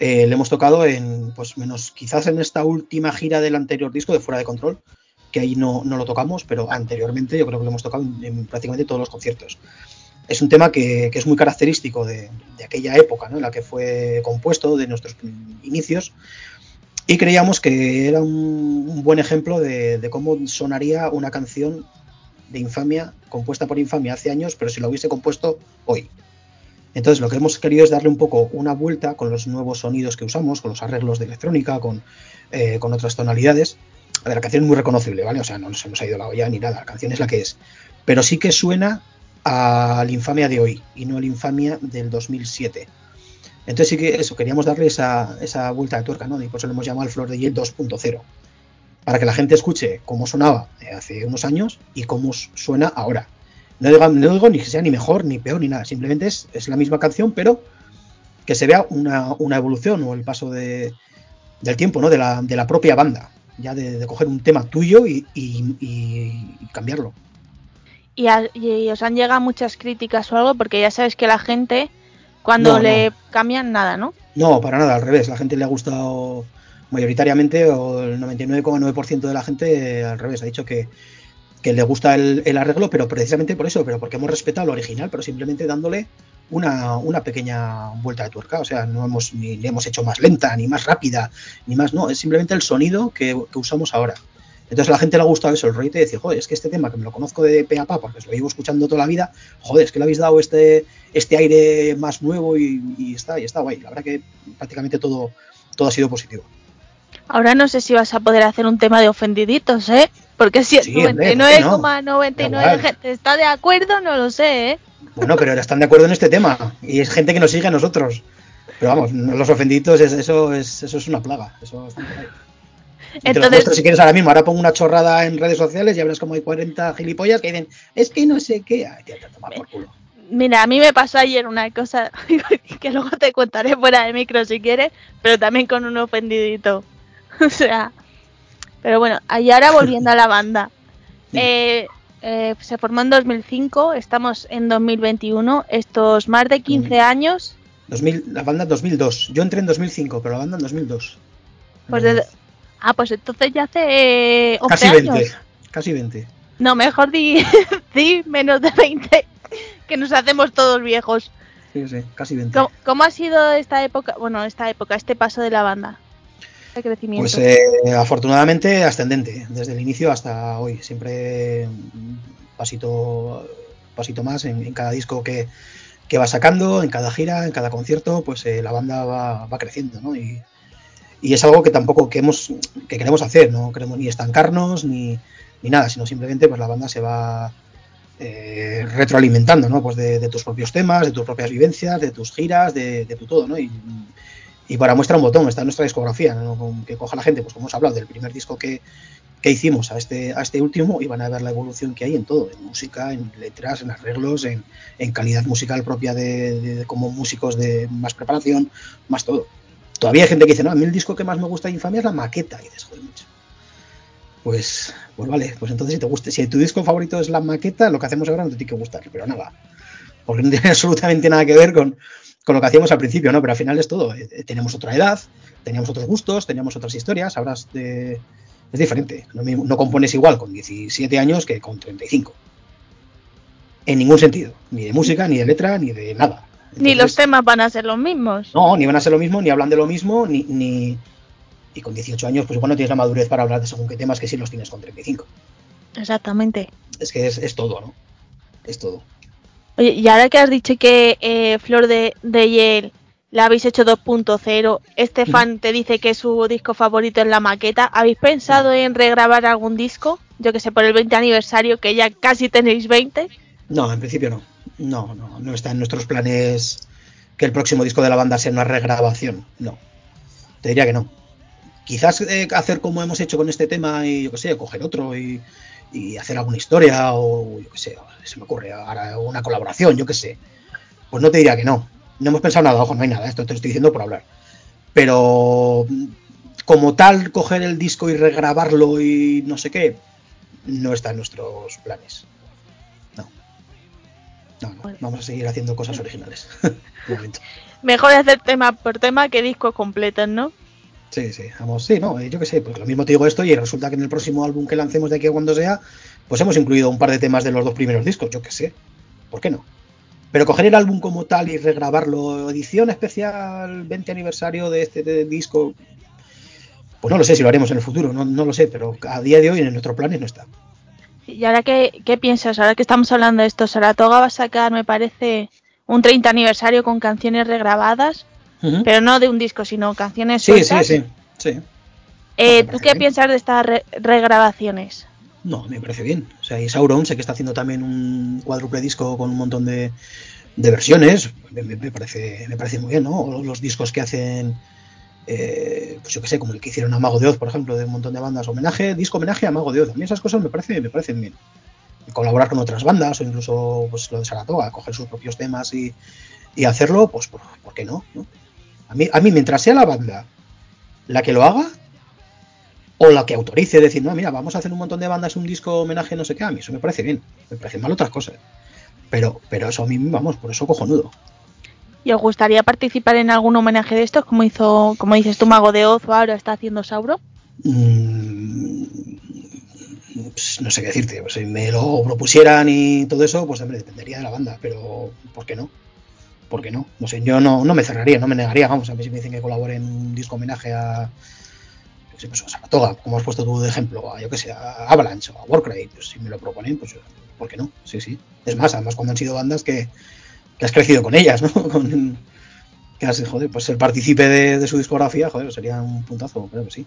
Eh, le hemos tocado en, pues menos quizás en esta última gira del anterior disco de Fuera de Control, que ahí no, no, lo tocamos, pero anteriormente yo creo que lo hemos tocado en, en prácticamente todos los conciertos. Es un tema que, que es muy característico de, aquella época ¿no? en la que fue compuesto, de nuestros inicios, y creíamos que era un, buen ejemplo de, cómo sonaría una canción de Infamia, compuesta por Infamia hace años, pero si lo hubiese compuesto hoy. Entonces lo que hemos querido es darle un poco una vuelta con los nuevos sonidos que usamos, con los arreglos de electrónica, con, eh, con otras tonalidades, a ver, la canción es muy reconocible, ¿vale? O sea, no se nos ha ido la olla ni nada, la canción es la que es. Pero sí que suena al Infamia de hoy y no al Infamia del 2007. Entonces sí que eso, queríamos darle esa, esa vuelta de tuerca, ¿no? Y por eso lo hemos llamado el Flor de Hiel 2.0. Para que la gente escuche cómo sonaba hace unos años y cómo suena ahora. No digo, no digo ni que sea ni mejor, ni peor, ni nada. Simplemente es, es la misma canción, pero que se vea una, una evolución o el paso de, del tiempo, ¿no? De la, de la propia banda. Ya de, de coger un tema tuyo y, y- y- y cambiarlo. Y, a- y os han llegado muchas críticas o algo, porque ya sabes que la gente, cuando No, le no. cambian nada, ¿no? No, para nada, al revés. La gente le ha gustado mayoritariamente, o el 99,9% de la gente, eh, al revés, ha dicho que, le gusta el, arreglo, pero precisamente por eso, pero porque hemos respetado lo original, pero simplemente dándole una, una pequeña vuelta de tuerca. O sea, no hemos ni le hemos hecho más lenta, ni más rápida, ni más, no, es simplemente el sonido que, usamos ahora. Entonces a la gente le ha gustado eso, el rollo de decir, joder, es que este tema que me lo conozco de pe a pa, porque lo llevo escuchando toda la vida, joder, es que le habéis dado este, este aire más nuevo y, y está, y está guay. La verdad que prácticamente todo, todo ha sido positivo. Ahora no sé si vas a poder hacer un tema de ofendiditos, ¿eh? Porque si el Sí, hombre, ¿por qué no? 99,99 Da de igual. gente está de acuerdo, no lo sé, ¿eh? Bueno, pero están de acuerdo en este tema y es gente que nos sigue a nosotros. Pero vamos, los ofendidos, es- eso es, eso es una plaga. Eso está Entonces- muestro si quieres ahora mismo. Ahora pongo una chorrada en redes sociales y verás como hay 40 gilipollas que dicen, es que no sé qué. Ay, tía, te toma por culo. Mira, a mí me pasó ayer una cosa que luego te contaré fuera de micro si quieres, pero también con un ofendidito. O sea, pero bueno, y ahora volviendo a la banda. Eh, eh, se formó en 2005, estamos en 2021, estos más de 15 Mm. años, 2000, la banda en 2002. Yo entré en 2005, pero la banda en 2002. pues de- ah, pues entonces ya hace eh, 11 Casi años. 20. Casi 20. No, mejor di, di menos de 20, que nos hacemos todos viejos. Sí, sí, casi 20. ¿Cómo, cómo ha sido esta época, bueno, esta época, este paso de la banda? Pues eh, afortunadamente ascendente, desde el inicio hasta hoy. Siempre pasito, pasito más en, cada disco que, que va sacando, en cada gira, en cada concierto, pues eh, la banda va, va creciendo, ¿no? Y, y es algo que tampoco que hemos, que queremos hacer, no queremos ni estancarnos ni, ni nada, sino simplemente pues la banda se va eh, retroalimentando, ¿no? Pues de, de tus propios temas, de tus propias vivencias, de tus giras, de, de tu todo, ¿no? Y, y para muestra un botón, está nuestra discografía, ¿no? Que coja la gente, pues como hemos hablado del primer disco que, que hicimos a este, a este último y van a ver la evolución que hay en todo, en música, en letras, en arreglos, en, en calidad musical propia de, como músicos de más preparación, más todo. Todavía hay gente que dice, no, a mí el disco que más me gusta de Infamia es la maqueta, y dices, joder, mucho. Pues, pues vale, pues entonces si te guste, si tu disco favorito es la maqueta, lo que hacemos ahora no te tiene que gustar, pero nada, porque no tiene absolutamente nada que ver con, con lo que hacíamos al principio, ¿no? Pero al final es todo. Eh, eh, Teníamos otra edad, teníamos otros gustos, teníamos otras historias, ahora es, de- es diferente. No compones igual con 17 años que con 35. En ningún sentido. Ni de música, ni de letra, ni de nada. Ni los temas van a ser los mismos. No, ni van a ser lo mismo, ni hablan de lo mismo, ni... ni y con 18 años, pues igual no tienes la madurez para hablar de según qué temas que sí los tienes con 35. Exactamente. Es que es, es todo, ¿no? Es todo. Oye, y ahora que has dicho que eh, Flor de, de la habéis hecho 2.0, este fan te dice que su disco favorito es la maqueta, ¿habéis pensado en regrabar algún disco? Yo que sé, por el 20 aniversario, que ya casi tenéis 20. No, en principio no. No, no, no está en nuestros planes que el próximo disco de la banda sea una regrabación. No. Te diría que no. Quizás eh, hacer como hemos hecho con este tema y yo qué sé, coger otro y, y hacer alguna historia o yo qué sé, se me ocurre ahora una colaboración, yo qué sé. Pues no te diría que no. No hemos pensado nada, ojo, no hay nada, esto te lo estoy diciendo por hablar. Pero como tal, coger el disco y regrabarlo y no sé qué, no está en nuestros planes. No. No, no. Vamos a seguir haciendo cosas originales. Mejor hacer tema por tema que discos completos, ¿no? Sí, sí, vamos, sí, no, eh, yo qué sé, pues lo mismo te digo esto y resulta que en el próximo álbum que lancemos de aquí a cuando sea, pues hemos incluido un par de temas de los dos primeros discos, yo qué sé, ¿por qué no? Pero coger el álbum como tal y regrabarlo, edición especial 20 aniversario de este disco, pues no lo sé si lo haremos en el futuro, no, no lo sé, pero a día de hoy en nuestros planes no está. ¿Y ahora qué, qué piensas? Ahora que estamos hablando de esto, Saratoga va a sacar, me parece, un 30 aniversario con canciones regrabadas, Pero no de un disco, sino canciones Sí, sí, sueltas. sí, sí. Eh, ¿Tú qué bien. piensas de estas re- regrabaciones? No, me parece bien. O sea, y Sauron sé que está haciendo también un cuádruple disco con un montón de, de versiones. Me, me- me parece, me parece muy bien, ¿no? O los discos que hacen, eh, pues yo qué sé, como el que hicieron a Mago de Oz, por ejemplo, de un montón de bandas. Homenaje, disco homenaje a Mago de Oz. A mí esas cosas me, parece, me parecen bien. colaborar con otras bandas o incluso pues lo de Saratoga, coger sus propios temas y, y hacerlo, pues ¿por, por qué no, no? A mí, a mí, mientras sea la banda la que lo haga, o la que autorice, decir, no, mira, vamos a hacer un montón de bandas, un disco homenaje, no sé qué, a mí eso me parece bien, me parecen mal otras cosas. Pero, pero eso a mí, vamos, por eso cojonudo. ¿Y os gustaría participar en algún homenaje de estos, como hizo, como dices tú, Mago de Oz o ahora está haciendo Sauro? Mm, pues, no sé qué decirte, pues, si me lo propusieran y todo eso, pues hombre, dependería de la banda, pero ¿por qué no? ¿Por qué no? No sé, yo no, no me cerraría, no me negaría, vamos, a mí si me dicen que colabore en un disco homenaje a, yo sé, pues, a Saratoga, como has puesto tú de ejemplo, a yo que sé, a Avalanche o a Warcry, pues si me lo proponen, pues ¿por qué no? Sí, sí. Es más, además cuando han sido bandas que, que has crecido con ellas, ¿no? Con, que has, joder, pues ser partícipe de, de su discografía, joder, sería un puntazo, creo que sí.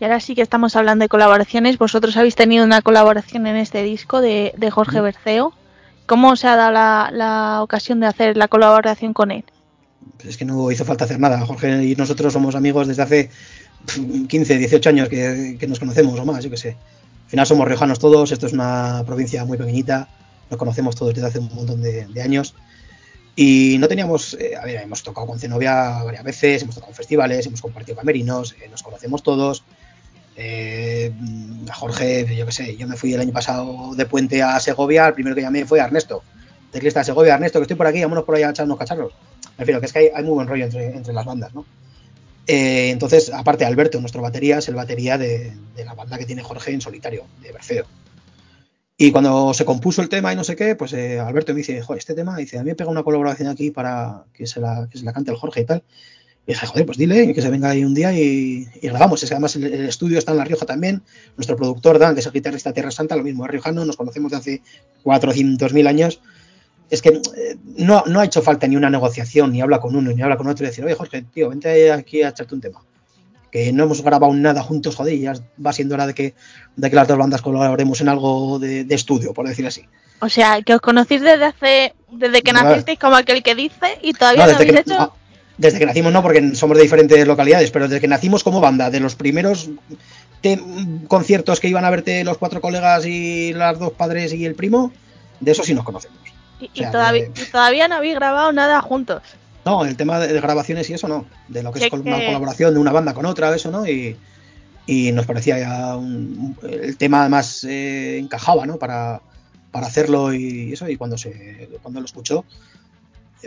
Y ahora sí que estamos hablando de colaboraciones. Vosotros habéis tenido una colaboración en este disco de, de Jorge. Berceo. ¿Cómo os ha dado la, la ocasión de hacer la colaboración con él? Es que no hizo falta hacer nada. Jorge y nosotros somos amigos desde hace pf, 15, 18 años que, nos conocemos o más, yo qué sé. Al final somos riojanos todos, esto es una provincia muy pequeñita, nos conocemos todos desde hace un montón de, de años. Y no teníamos, eh, a ver, hemos tocado con Zenobia varias veces, hemos tocado en festivales, hemos compartido camerinos, eh, nos conocemos todos. Eh, Jorge, yo qué sé, yo me fui el año pasado de puente a Segovia, el primero que llamé fue Ernesto. Teclista de Segovia, Ernesto, que estoy por aquí, vámonos por allá a echar unos cacharros. Me refiero que es que hay, muy buen rollo entre, las bandas, ¿no? Eh, entonces, aparte, Alberto, nuestro batería, es el batería de, de la banda que tiene Jorge en solitario, de Berceo. Y cuando se compuso el tema y no sé qué, pues eh, Alberto me dice, joder, este tema, dice, a mí me pega una colaboración aquí para se la, que se la cante el Jorge y tal. Y dije, joder, pues dile que se venga ahí un día y, y grabamos. Es que además el, el estudio está en La Rioja también. Nuestro productor Dan, que es el guitarrista de Tierra Santa, lo mismo, es riojano, nos conocemos de hace 400.000 años. Es que eh, no, no ha hecho falta ni una negociación, ni habla con uno, ni habla con otro y decir, oye Jorge, tío, vente aquí a echarte un tema. Que no hemos grabado nada juntos, joder, y ya va siendo hora de que, de que las dos bandas colaboremos en algo de, de estudio, por decir así. O sea, que os conocéis desde hace, desde que nacisteis como aquel que dice y todavía No, no, habéis que, hecho. ah, desde que nacimos no, porque somos de diferentes localidades, pero desde que nacimos como banda, de los primeros te- conciertos que iban a verte los cuatro colegas y los dos padres y el primo, de eso sí nos conocemos. y, y o sea, todavía, de- y todavía no habéis grabado nada juntos. No, el tema de, de grabaciones y eso no, de lo que es que- una colaboración de una banda con otra, eso no, y, y nos parecía ya un- el tema además eh, encajaba, ¿no? Para, para hacerlo y eso, y cuando se cuando lo escuchó,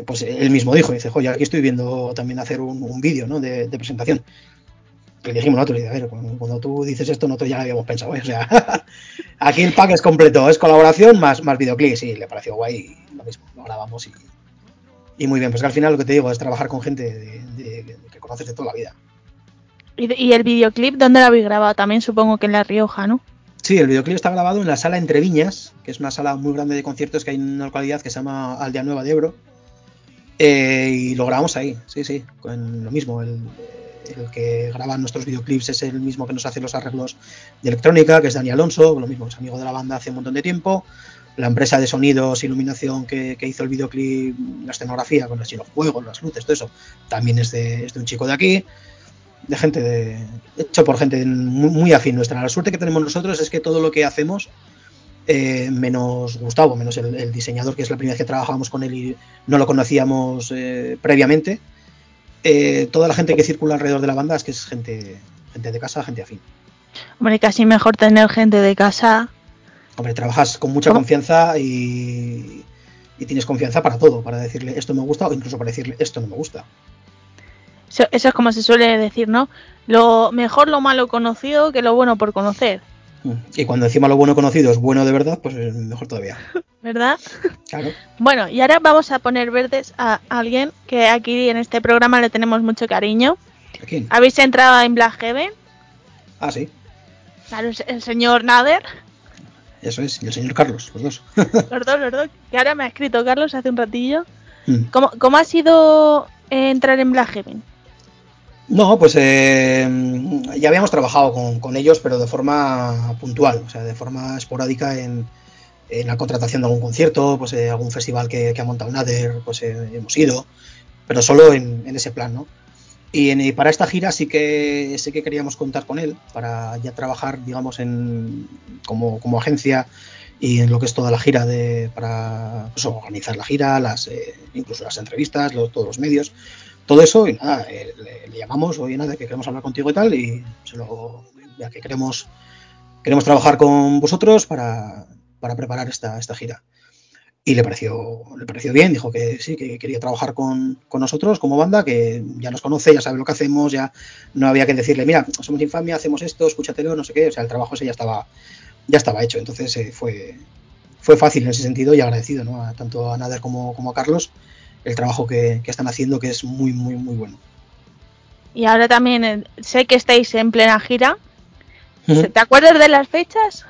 pues él mismo dijo, dice, joder, aquí estoy viendo también hacer un, un vídeo, ¿no? De, de presentación. Y le dijimos nosotros, y, a ver, cuando, cuando tú dices esto, nosotros ya lo habíamos pensado, ¿eh? o sea, aquí el pack es completo, es colaboración más, más videoclip, sí, le pareció guay, y lo mismo, lo grabamos y, y muy bien, pues que al final lo que te digo es trabajar con gente de, de- de- que conoces de toda la vida. ¿Y, y el videoclip dónde lo habéis grabado? También supongo que en La Rioja, ¿no? Sí, el videoclip está grabado en la sala Entre Viñas, que es una sala muy grande de conciertos que hay en una localidad que se llama Aldea Nueva de Ebro. Eh, y lo grabamos ahí, sí, sí, con lo mismo. El, el que graba nuestros videoclips es el mismo que nos hace los arreglos de electrónica, que es Dani Alonso, lo mismo, es amigo de la banda hace un montón de tiempo. La empresa de sonidos, iluminación que, que hizo el videoclip, la escenografía con así los juegos, las luces, todo eso, también es de, es de un chico de aquí de gente de hecho por gente muy, muy afín nuestra. La suerte que tenemos nosotros es que todo lo que hacemos, eh, menos Gustavo, menos el, el diseñador, que es la primera vez que trabajábamos con él y no lo conocíamos eh, previamente, eh, toda la gente que circula alrededor de la banda es que es gente, gente de casa, gente afín. Hombre, casi mejor tener gente de casa. Hombre, trabajas con mucha ¿Cómo? confianza y, y tienes confianza para todo, para decirle esto me gusta o incluso para decirle esto no me gusta. Eso, eso es como se suele decir, ¿no? Lo mejor lo malo conocido que lo bueno por conocer. Y cuando encima lo bueno conocido es bueno de verdad, pues es mejor todavía. ¿verdad? Claro. Bueno, y ahora vamos a poner verdes a alguien que aquí en este programa le tenemos mucho cariño. ¿A quién? Habéis entrado en Black Heaven, Ah, sí. claro, el señor Nader, Eso es, y el señor Carlos, los dos. los dos, los dos, que ahora me ha escrito Carlos hace un ratillo. Mm. ¿Cómo, cómo ha sido entrar en Black Heaven? No, pues eh, ya habíamos trabajado con, ellos, pero de forma puntual, o sea, de forma esporádica en, la contratación de algún concierto, pues eh, algún festival que, que ha montado Nader, pues eh, hemos ido, pero solo en, ese plan, ¿no? Y, para esta gira sí que sí que queríamos contar con él para ya trabajar, digamos, en como, agencia y en lo que es toda la gira de para pues, organizar la gira, las eh, incluso las entrevistas, todos los medios, todo eso y nada, eh, le, le llamamos, oye nada, que queremos hablar contigo y tal y se lo ya que queremos queremos trabajar con vosotros para, para preparar esta, esta gira. Y le pareció, le pareció bien, dijo que sí, que quería trabajar con, con nosotros como banda, que ya nos conoce, ya sabe lo que hacemos, ya no había que decirle, mira, somos infamia, hacemos esto, escúchatelo, no sé qué, o sea, el trabajo ese ya estaba, ya estaba hecho, entonces eh, fue, fue fácil en ese sentido y agradecido, ¿no? A, tanto a Nader como, como a Carlos, el trabajo que, que están haciendo, que es muy, muy, muy bueno. Y ahora también eh, sé que estáis en plena gira. ¿Se- ¿Te acuerdas de las fechas?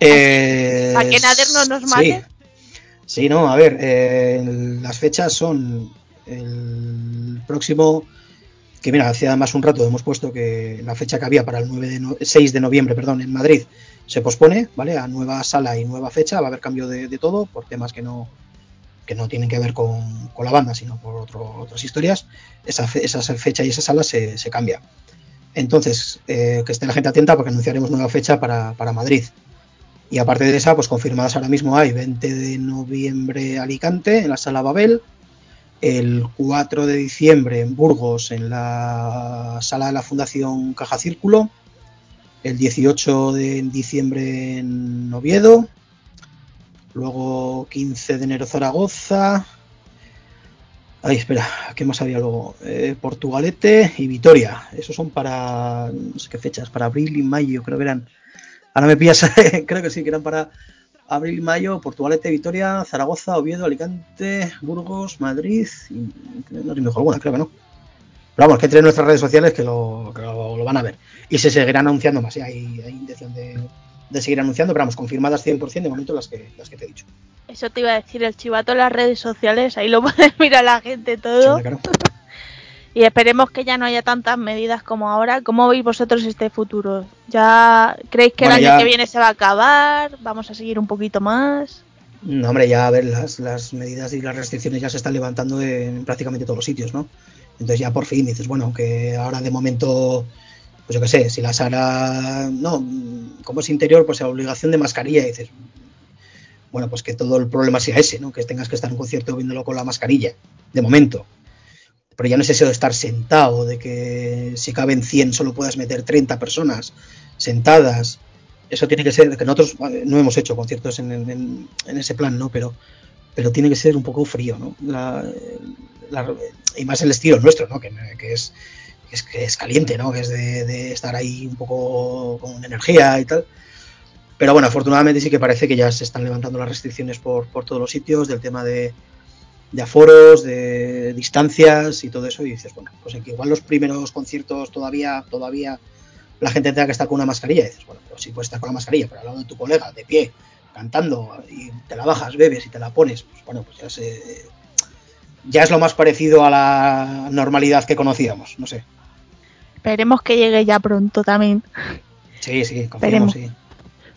Eh, ¿Para que Nader no nos mate? Sí, Sí, no, a ver, eh, las fechas son el próximo, que mira, hace además un rato hemos puesto que la fecha que había para el 9 de no- 6 de noviembre, perdón, en Madrid, se pospone, ¿vale? A nueva sala y nueva fecha, va a haber cambio de, de todo, por temas que no que no tienen que ver con, con la banda, sino por otras historias, esa, fe- esa fecha y esa sala se, se cambia. Entonces, eh, que esté la gente atenta porque anunciaremos nueva fecha para, para Madrid. Y aparte de esa, pues confirmadas ahora mismo hay 20 de noviembre Alicante en la sala Babel, el 4 de diciembre en Burgos en la sala de la Fundación Caja Círculo, el 18 de diciembre en Oviedo, luego 15 de enero Zaragoza, ay espera, ¿qué más había luego? Eh, Portugalete y Vitoria, esos son para, no sé qué fechas, para abril y mayo creo que eran. Ahora me pillas, creo que sí, que eran para abril, mayo, Portugalete, Vitoria, Zaragoza, Oviedo, Alicante, Burgos, Madrid, no dijo alguna, creo que no. Pero vamos, que entre en nuestras redes sociales que lo, van a ver. Y se seguirán anunciando más, ¿sí? hay, hay intención de, de seguir anunciando, pero vamos, confirmadas 100% de momento las que, las que te he dicho. Eso te iba a decir, el chivato en las redes sociales, ahí lo puede mirar la gente Sí, todo. claro. Y esperemos que ya no haya tantas medidas como ahora. ¿Cómo veis vosotros este futuro? ¿Ya creéis que Bueno, el año ya- que viene se va a acabar? ¿Vamos a seguir un poquito más? No, hombre, ya a ver, las, las medidas y las restricciones ya se están levantando en prácticamente todos los sitios, ¿no? Entonces ya por fin dices, bueno, que ahora de momento, pues yo qué sé, si la sala, no, como es interior, pues la obligación de mascarilla, y dices, bueno, pues que todo el problema sea ese, ¿no? Que tengas que estar en un concierto viéndolo con la mascarilla, de momento. Pero ya no es eso de estar sentado, de que si caben 100 solo puedas meter 30 personas sentadas. Eso tiene que ser, que nosotros no hemos hecho conciertos en, ese plan, ¿no? Pero, pero tiene que ser un poco frío, ¿no? La- y más el estilo nuestro, ¿no? Que es, es, que es caliente, ¿no? Que es de, estar ahí un poco con energía y tal. Pero bueno, afortunadamente sí que parece que ya se están levantando las restricciones por, por todos los sitios del tema de, aforos, de distancias y todo eso. Y dices, bueno, pues que igual los primeros conciertos todavía, todavía la gente tenga que estar con una mascarilla. Dices, bueno, pues sí puedes estar con la mascarilla, pero al lado de tu colega, de pie, cantando, y te la bajas, bebes y te la pones, pues bueno, pues ya se, ya es lo más parecido a la normalidad que conocíamos, no sé. Esperemos que llegue ya pronto también. Sí, sí, confiamos, sí.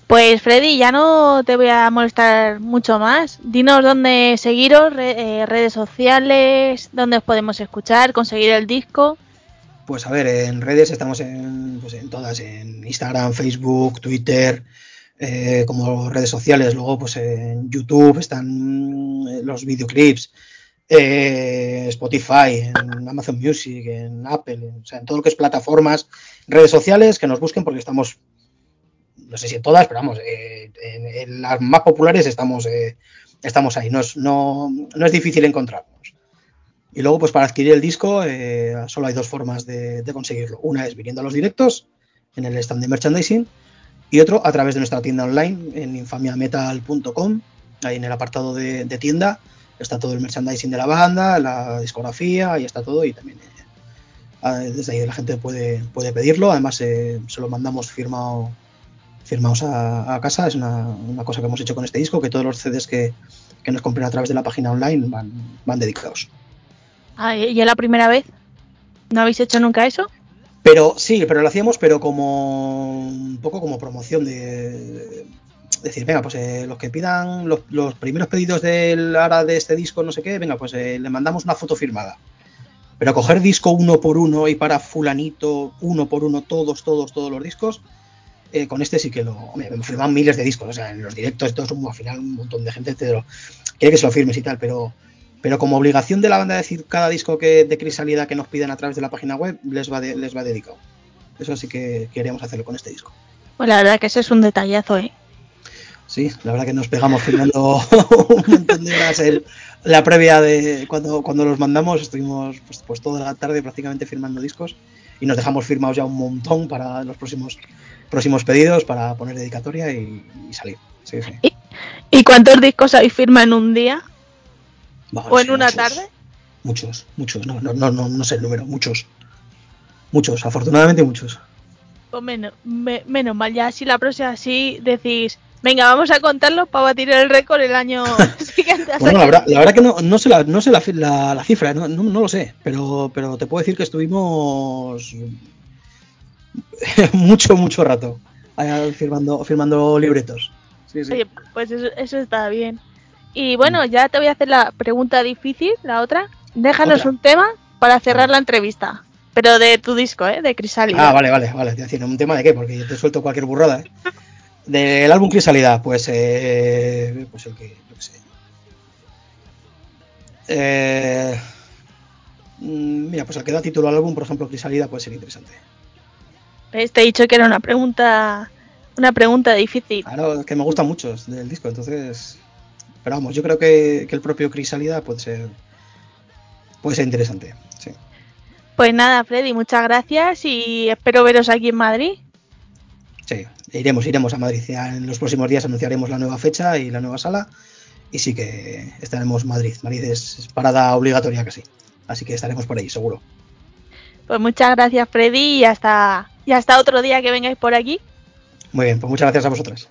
Pues Freddy, ya no te voy a molestar mucho más. Dinos dónde seguiros, re- eh, redes sociales, dónde os podemos escuchar, conseguir el disco. Pues a ver, en redes estamos en, pues en todas, en Instagram, Facebook, Twitter, eh, como redes sociales. Luego, pues en YouTube están eh, los videoclips, eh, Spotify, en Amazon Music, en Apple, o sea, en todo lo que es plataformas, redes sociales, que nos busquen porque estamos, no sé si en todas, pero vamos, eh, en, en las más populares estamos, eh, estamos ahí. No es, no, no es difícil encontrarnos. Y luego, pues para adquirir el disco, eh, solo hay dos formas de, conseguirlo. Una es viniendo a los directos en el stand de merchandising y otro a través de nuestra tienda online en infamiametal.com. Ahí en el apartado de tienda está todo el merchandising de la banda, la discografía, ahí está todo y también eh, ah, desde ahí la gente puede, puede pedirlo. Además, eh, se lo mandamos firmado firmados a, a casa. Es una, una cosa que hemos hecho con este disco, que todos los CDs que, que nos compren a través de la página online van, van dedicados. Ah, ¿y es la primera vez? ¿No habéis hecho nunca eso? Pero sí, pero lo hacíamos, pero como un poco como promoción de decir, venga, pues eh, los que pidan los, primeros pedidos del ahora de este disco, no sé qué, venga, pues eh, le mandamos una foto firmada. Pero coger disco uno por uno y para fulanito, uno por uno, todos, todos, todos los discos, eh, con este sí que lo. Hombre, me firman miles de discos, o sea, en los directos, todo al final un montón de gente te lo, quiere que se lo firmes y tal, pero. Pero como obligación de la banda decir cada disco que de Crisalida que nos pidan a través de la página web les va, de- les va dedicado. Eso sí que queríamos hacerlo con este disco. Pues la verdad que ese es un detallazo, ¿eh? Sí, la verdad que nos pegamos firmando un montón de horas la previa de cuando, cuando los mandamos, estuvimos pues, pues toda la tarde prácticamente firmando discos y nos dejamos firmados ya un montón para los próximos próximos pedidos, para poner dedicatoria y, y salir. Sí, sí. ¿Y cuántos discos habéis firmado en un día? ¿O en una muchos, tarde? Muchos, muchos, no, no, no, no, no sé el número, muchos. Muchos, afortunadamente muchos. Pues menos, me- menos mal, ya si la próxima sí decís, venga, vamos a contarlo para batir el récord el año siguiente. Bueno, la verdad, la verdad que no, no sé, la, no sé la, la- la cifra, no, no- no lo sé, pero, pero te puedo decir que estuvimos mucho, mucho rato firmando, firmando libretos. Sí, sí. Oye, pues eso, eso está bien. Y bueno, ya te voy a hacer la pregunta difícil, la otra. Déjanos Otra. un tema para cerrar la entrevista. Pero de tu disco, ¿eh? De Crisálida. Ah, vale, vale, vale. Te decía, ¿un tema de qué? Porque yo te suelto cualquier burrada, ¿eh? Del álbum Crisalidad, pues, eh, pues el que, sé. Eh, mm, mira, pues el que da título al álbum, por ejemplo, Crisalida, puede ser interesante. ¿Ves? Te he dicho que era una pregunta, una pregunta difícil. Claro, es que me gustan muchos del disco, entonces. Pero vamos, yo creo que, que el propio Crisalida puede ser. Puede ser interesante, sí. Pues nada, Freddy, muchas gracias y espero veros aquí en Madrid. Sí, iremos, iremos a Madrid. Ya en los próximos días anunciaremos la nueva fecha y la nueva sala. Y sí que estaremos en Madrid. Madrid es, es parada obligatoria casi. Así que estaremos por ahí, seguro. Pues muchas gracias, Freddy, y hasta, y hasta otro día que vengáis por aquí. Muy bien, pues muchas gracias a vosotras.